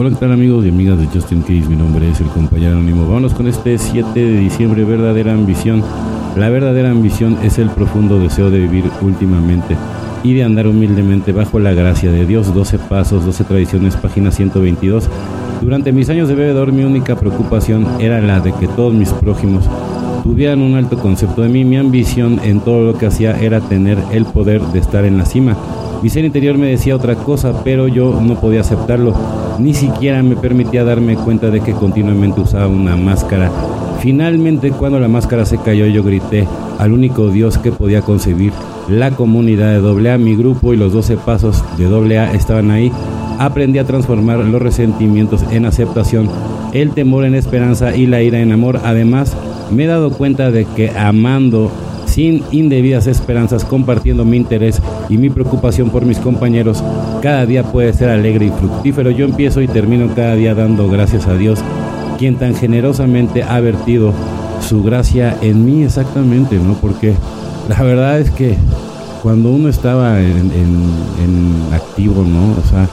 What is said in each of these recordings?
Hola, ¿qué tal amigos y amigas de Justin Case? Mi nombre es el compañero anónimo. Vámonos con este 7 de diciembre, verdadera ambición. La verdadera ambición es el profundo deseo de vivir últimamente y de andar humildemente bajo la gracia de Dios. 12 pasos, 12 tradiciones, página 122. Durante mis años de bebedor mi única preocupación era la de que todos mis prójimos tuvieran un alto concepto de mí. Mi ambición en todo lo que hacía era tener el poder de estar en la cima. Mi ser interior me decía otra cosa, pero yo no podía aceptarlo. Ni siquiera me permitía darme cuenta de que continuamente usaba una máscara. Finalmente, cuando la máscara se cayó, yo grité al único Dios que podía concebir. La comunidad de AA, mi grupo y los 12 pasos de AA estaban ahí. Aprendí a transformar los resentimientos en aceptación, el temor en esperanza y la ira en amor. Además, me he dado cuenta de que amando sin indebidas esperanzas, compartiendo mi interés y mi preocupación por mis compañeros, cada día puede ser alegre y fructífero. Yo empiezo y termino cada día dando gracias a Dios, quien tan generosamente ha vertido su gracia en mí exactamente, ¿no? Porque la verdad es que cuando uno estaba en, activo, ¿no? O sea,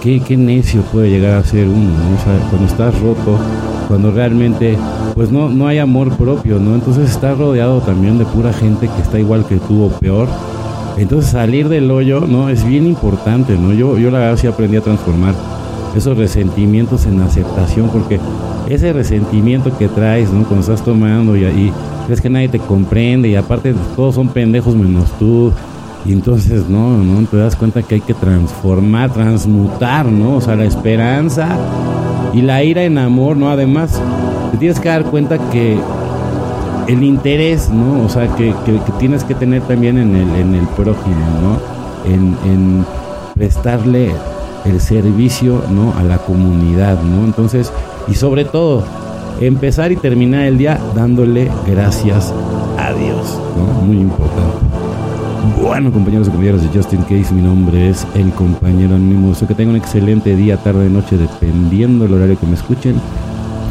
¿qué, ¿qué, necio puede llegar a ser uno, O sea, cuando estás roto, cuando realmente pues no, no hay amor propio, ¿no? Entonces estás rodeado también de pura gente que está igual que tú o peor. Entonces salir del hoyo, ¿no? Es bien importante, ¿no? Yo, yo la verdad sí aprendí a transformar esos resentimientos en aceptación, porque ese resentimiento que traes, ¿no? Cuando estás tomando y, ahí crees que nadie te comprende y aparte todos son pendejos menos tú. Y entonces, no, no, te das cuenta que hay que transformar, transmutar, ¿no? O sea, la esperanza y la ira en amor, ¿no? Además, te tienes que dar cuenta que el interés, ¿no? O sea, que, tienes que tener también en el, en el prójimo, ¿no? En, en, prestarle el servicio, ¿no? A la comunidad, ¿no? Entonces, y sobre todo, empezar y terminar el día dándole gracias a Dios, ¿no? Muy importante. Bueno, compañeros y compañeras de Justin Case, mi nombre es el compañero anónimo. Que tengan un excelente día, tarde, noche, dependiendo del horario que me escuchen.